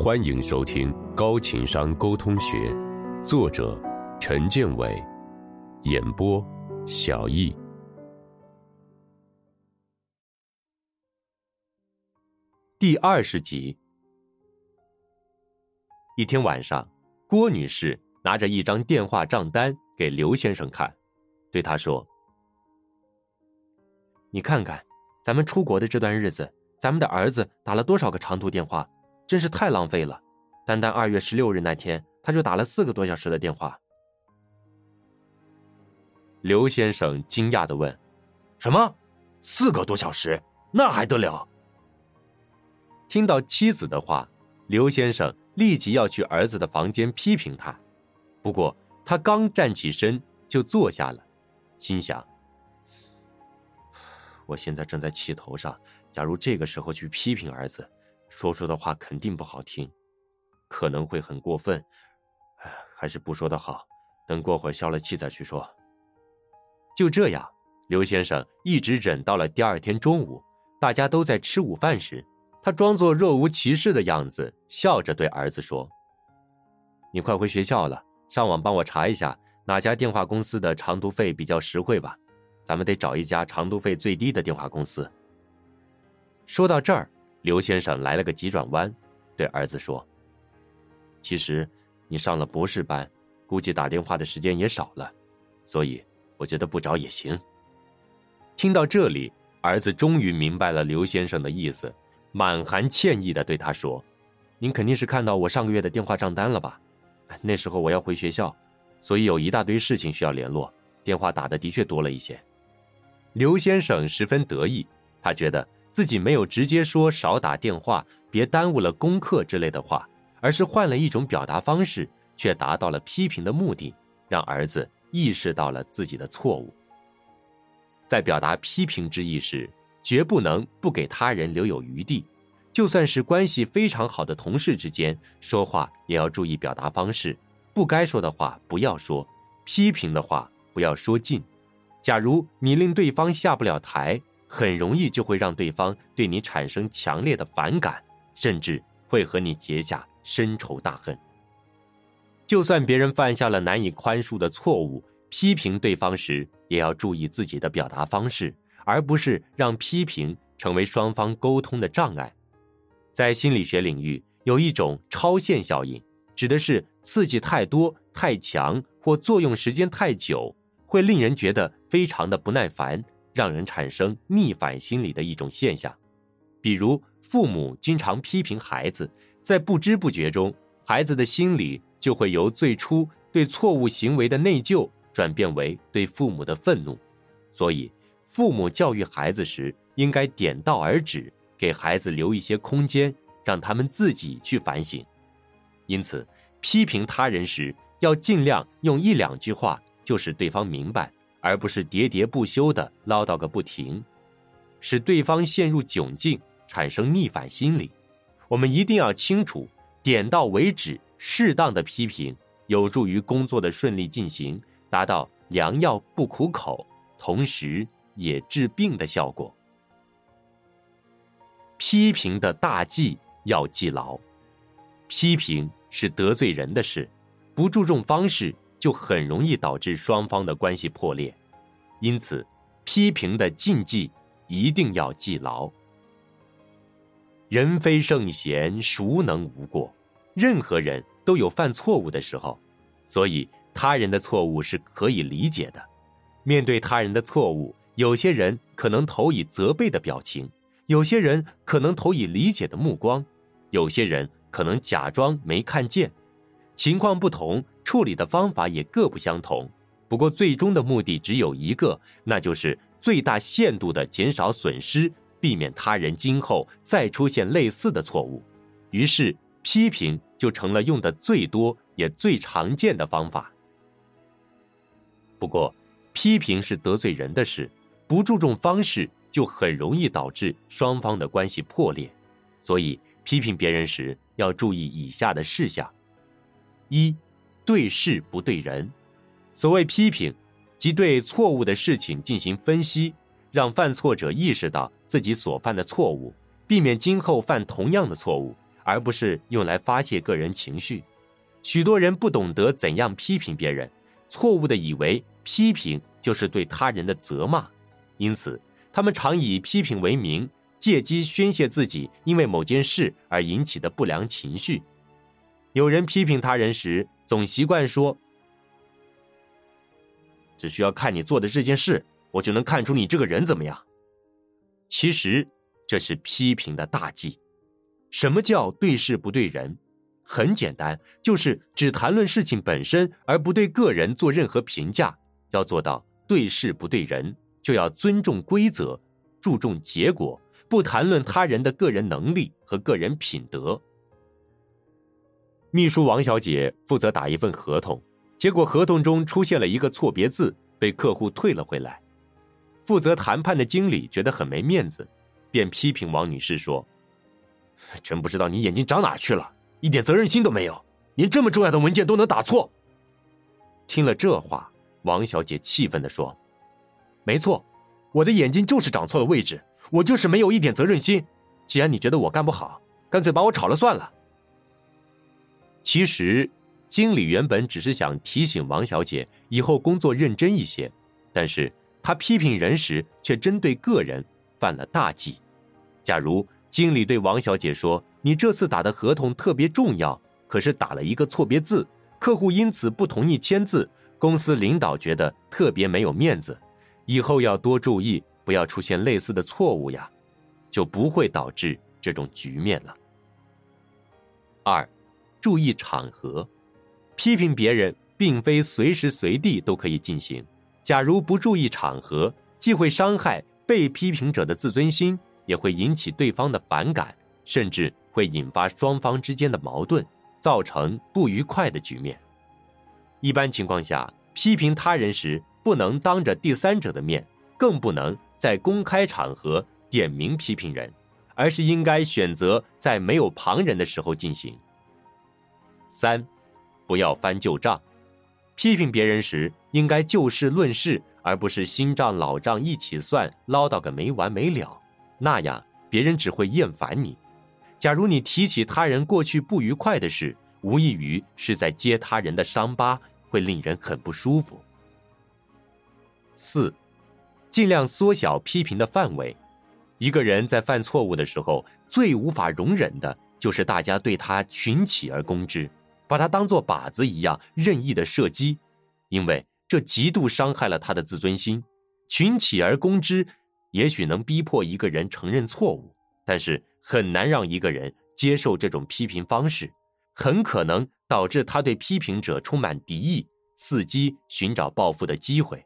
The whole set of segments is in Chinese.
欢迎收听《高情商沟通学》，作者陈建伟，演播小易。第二十集。一天晚上，郭女士拿着一张电话账单给刘先生看，对他说：“你看看，咱们出国的这段日子，咱们的儿子打了多少个长途电话。”真是太浪费了！单单二月十六日那天，他就打了四个多小时的电话。刘先生惊讶的问：“什么？四个多小时？那还得了？”听到妻子的话，刘先生立即要去儿子的房间批评他。不过他刚站起身就坐下了，心想：“我现在正在气头上，假如这个时候去批评儿子……”说出的话肯定不好听，可能会很过分，哎，还是不说的好。等过会消了气再去说。就这样，刘先生一直忍到了第二天中午，大家都在吃午饭时，他装作若无其事的样子，笑着对儿子说：“你快回学校了，上网帮我查一下哪家电话公司的长途费比较实惠吧。咱们得找一家长途费最低的电话公司。”说到这儿。刘先生来了个急转弯，对儿子说：“其实，你上了博士班，估计打电话的时间也少了，所以我觉得不找也行。”听到这里，儿子终于明白了刘先生的意思，满含歉意的对他说：“您肯定是看到我上个月的电话账单了吧？那时候我要回学校，所以有一大堆事情需要联络，电话打的的确多了一些。”刘先生十分得意，他觉得。自己没有直接说少打电话，别耽误了功课之类的话，而是换了一种表达方式，却达到了批评的目的，让儿子意识到了自己的错误。在表达批评之意时，绝不能不给他人留有余地，就算是关系非常好的同事之间说话，也要注意表达方式，不该说的话不要说，批评的话不要说尽。假如你令对方下不了台。很容易就会让对方对你产生强烈的反感，甚至会和你结下深仇大恨。就算别人犯下了难以宽恕的错误，批评对方时也要注意自己的表达方式，而不是让批评成为双方沟通的障碍。在心理学领域，有一种超限效应，指的是刺激太多、太强或作用时间太久，会令人觉得非常的不耐烦。让人产生逆反心理的一种现象，比如父母经常批评孩子，在不知不觉中，孩子的心理就会由最初对错误行为的内疚转变为对父母的愤怒。所以，父母教育孩子时应该点到而止，给孩子留一些空间，让他们自己去反省。因此，批评他人时要尽量用一两句话就使对方明白。而不是喋喋不休的唠叨个不停，使对方陷入窘境，产生逆反心理。我们一定要清楚，点到为止，适当的批评有助于工作的顺利进行，达到良药不苦口，同时也治病的效果。批评的大忌要记牢，批评是得罪人的事，不注重方式。就很容易导致双方的关系破裂，因此，批评的禁忌一定要记牢。人非圣贤，孰能无过？任何人都有犯错误的时候，所以他人的错误是可以理解的。面对他人的错误，有些人可能投以责备的表情，有些人可能投以理解的目光，有些人可能假装没看见。情况不同。处理的方法也各不相同，不过最终的目的只有一个，那就是最大限度的减少损失，避免他人今后再出现类似的错误。于是，批评就成了用的最多也最常见的方法。不过，批评是得罪人的事，不注重方式就很容易导致双方的关系破裂。所以，批评别人时要注意以下的事项：一。对事不对人，所谓批评，即对错误的事情进行分析，让犯错者意识到自己所犯的错误，避免今后犯同样的错误，而不是用来发泄个人情绪。许多人不懂得怎样批评别人，错误的以为批评就是对他人的责骂，因此他们常以批评为名，借机宣泄自己因为某件事而引起的不良情绪。有人批评他人时，总习惯说：“只需要看你做的这件事，我就能看出你这个人怎么样。”其实，这是批评的大忌。什么叫对事不对人？很简单，就是只谈论事情本身，而不对个人做任何评价。要做到对事不对人，就要尊重规则，注重结果，不谈论他人的个人能力和个人品德。秘书王小姐负责打一份合同，结果合同中出现了一个错别字，被客户退了回来。负责谈判的经理觉得很没面子，便批评王女士说：“真不知道你眼睛长哪去了，一点责任心都没有，连这么重要的文件都能打错。”听了这话，王小姐气愤地说：“没错，我的眼睛就是长错了位置，我就是没有一点责任心。既然你觉得我干不好，干脆把我炒了算了。”其实，经理原本只是想提醒王小姐以后工作认真一些，但是。他批评人时，却针对个人犯了大忌。假如经理对王小姐说：“你这次打的合同特别重要，可是打了一个错别字，客户因此不同意签字，公司领导觉得特别没有面子，以后要多注意，不要出现类似的错误呀，就不会导致这种局面了。”二，注意场合，批评别人并非随时随地都可以进行。假如不注意场合，既会伤害被批评者的自尊心，也会引起对方的反感，甚至会引发双方之间的矛盾，造成不愉快的局面。一般情况下，批评他人时不能当着第三者的面，更不能在公开场合点名批评人，而是应该选择在没有旁人的时候进行。三，不要翻旧账。批评别人时，应该就事论事，而不是新账老账一起算，唠叨个没完没了。那样别人只会厌烦你。假如你提起他人过去不愉快的事，无异于是在揭他人的伤疤，会令人很不舒服。四，尽量缩小批评的范围。一个人在犯错误的时候，最无法容忍的就是大家对他群起而攻之。把他当做靶子一样任意的射击，因为这极度伤害了他的自尊心。群起而攻之，也许能逼迫一个人承认错误，但是很难让一个人接受这种批评方式，很可能导致他对批评者充满敌意，伺机寻找报复的机会。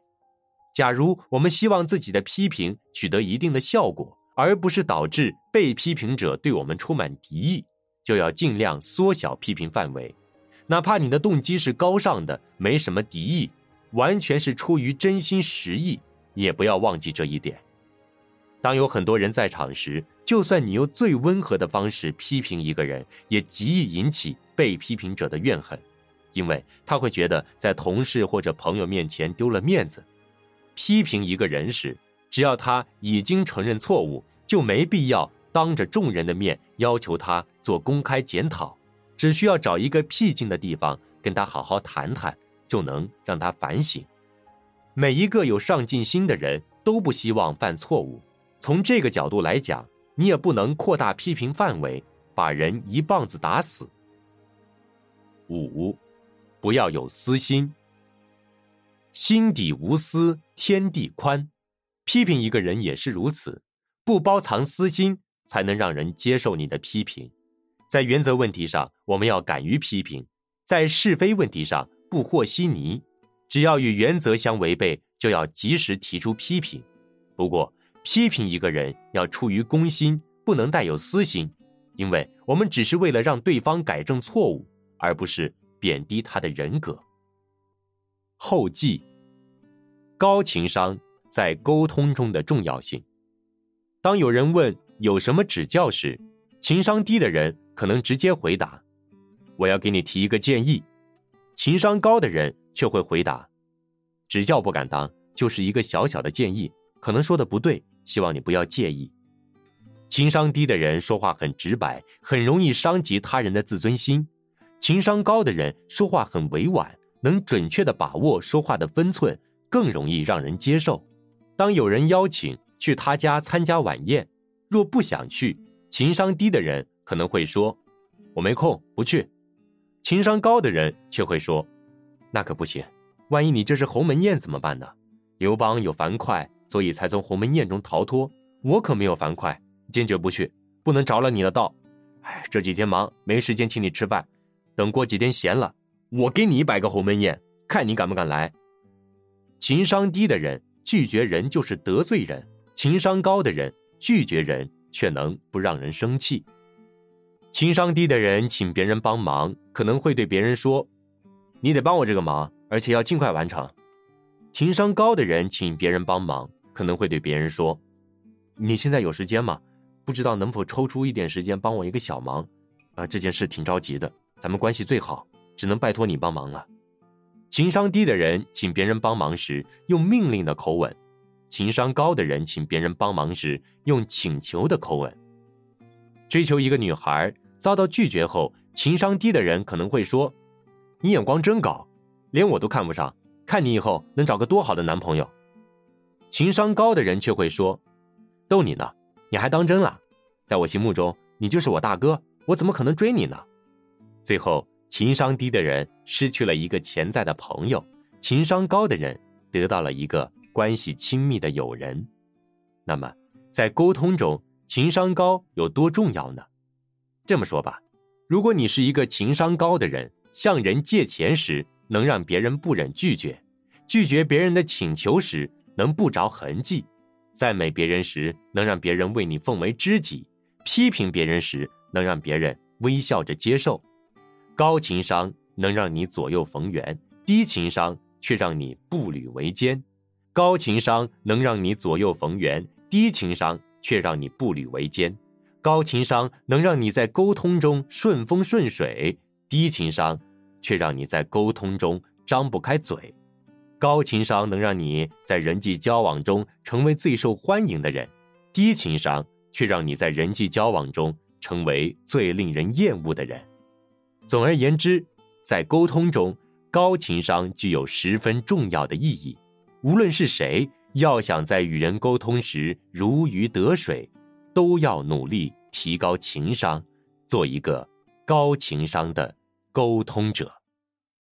假如我们希望自己的批评取得一定的效果，而不是导致被批评者对我们充满敌意，就要尽量缩小批评范围。哪怕你的动机是高尚的，没什么敌意，完全是出于真心实意，也不要忘记这一点。当有很多人在场时，就算你用最温和的方式批评一个人，也极易引起被批评者的怨恨，因为他会觉得在同事或者朋友面前丢了面子。批评一个人时，只要他已经承认错误，就没必要当着众人的面要求他做公开检讨。只需要找一个僻静的地方跟他好好谈谈，就能让他反省。每一个有上进心的人都不希望犯错误。从这个角度来讲，你也不能扩大批评范围，把人一棒子打死。五，不要有私心。心底无私，天地宽。批评一个人也是如此，不包藏私心，才能让人接受你的批评。在原则问题上，我们要敢于批评；在是非问题上，不和稀泥。只要与原则相违背，就要及时提出批评。不过，批评一个人要出于公心，不能带有私心，因为我们只是为了让对方改正错误，而不是贬低他的人格。后记：高情商在沟通中的重要性。当有人问有什么指教时，情商低的人。可能直接回答：“我要给你提一个建议。”情商高的人却会回答：“指教不敢当，就是一个小小的建议，可能说的不对，希望你不要介意。”情商低的人说话很直白，很容易伤及他人的自尊心；情商高的人说话很委婉，能准确的把握说话的分寸，更容易让人接受。当有人邀请去他家参加晚宴，若不想去，情商低的人可能会说：“我没空，不去。”情商高的人却会说：“那可不行，万一你这是鸿门宴怎么办呢？刘邦有樊哙，所以才从鸿门宴中逃脱，我可没有樊哙。”坚决不去，不能着了你的道。哎，这几天忙，没时间请你吃饭。等过几天闲了，我给你摆个鸿门宴，看你敢不敢来。情商低的人拒绝人就是得罪人，情商高的人拒绝人却能不让人生气。情商低的人请别人帮忙，可能会对别人说：“你得帮我这个忙，而且要尽快完成。”情商高的人请别人帮忙，可能会对别人说：“你现在有时间吗？”不知道能否抽出一点时间帮我一个小忙，啊，这件事挺着急的，咱们关系最好，只能拜托你帮忙了。情商低的人请别人帮忙时用命令的口吻，情商高的人请别人帮忙时用请求的口吻。追求一个女孩遭到拒绝后，情商低的人可能会说：“你眼光真高，连我都看不上，看你以后能找个多好的男朋友。”情商高的人却会说：“逗你呢。”你还当真了？在我心目中，你就是我大哥，我怎么可能追你呢？最后，情商低的人失去了一个潜在的朋友，情商高的人得到了一个关系亲密的友人。那么，在沟通中，情商高有多重要呢？这么说吧，如果你是一个情商高的人，向人借钱时能让别人不忍拒绝，拒绝别人的请求时能不着痕迹。赞美别人时，能让别人为你奉为知己；批评别人时，能让别人微笑着接受。高情商能让你左右逢源，低情商却让你步履维艰。高情商能让你左右逢源，低情商却让你步履维艰。高情商能让你在沟通中顺风顺水，低情商却让你在沟通中张不开嘴。高情商能让你在人际交往中成为最受欢迎的人，低情商却让你在人际交往中成为最令人厌恶的人。总而言之，在沟通中，高情商具有十分重要的意义。无论是谁，要想在与人沟通时如鱼得水，都要努力提高情商，做一个高情商的沟通者。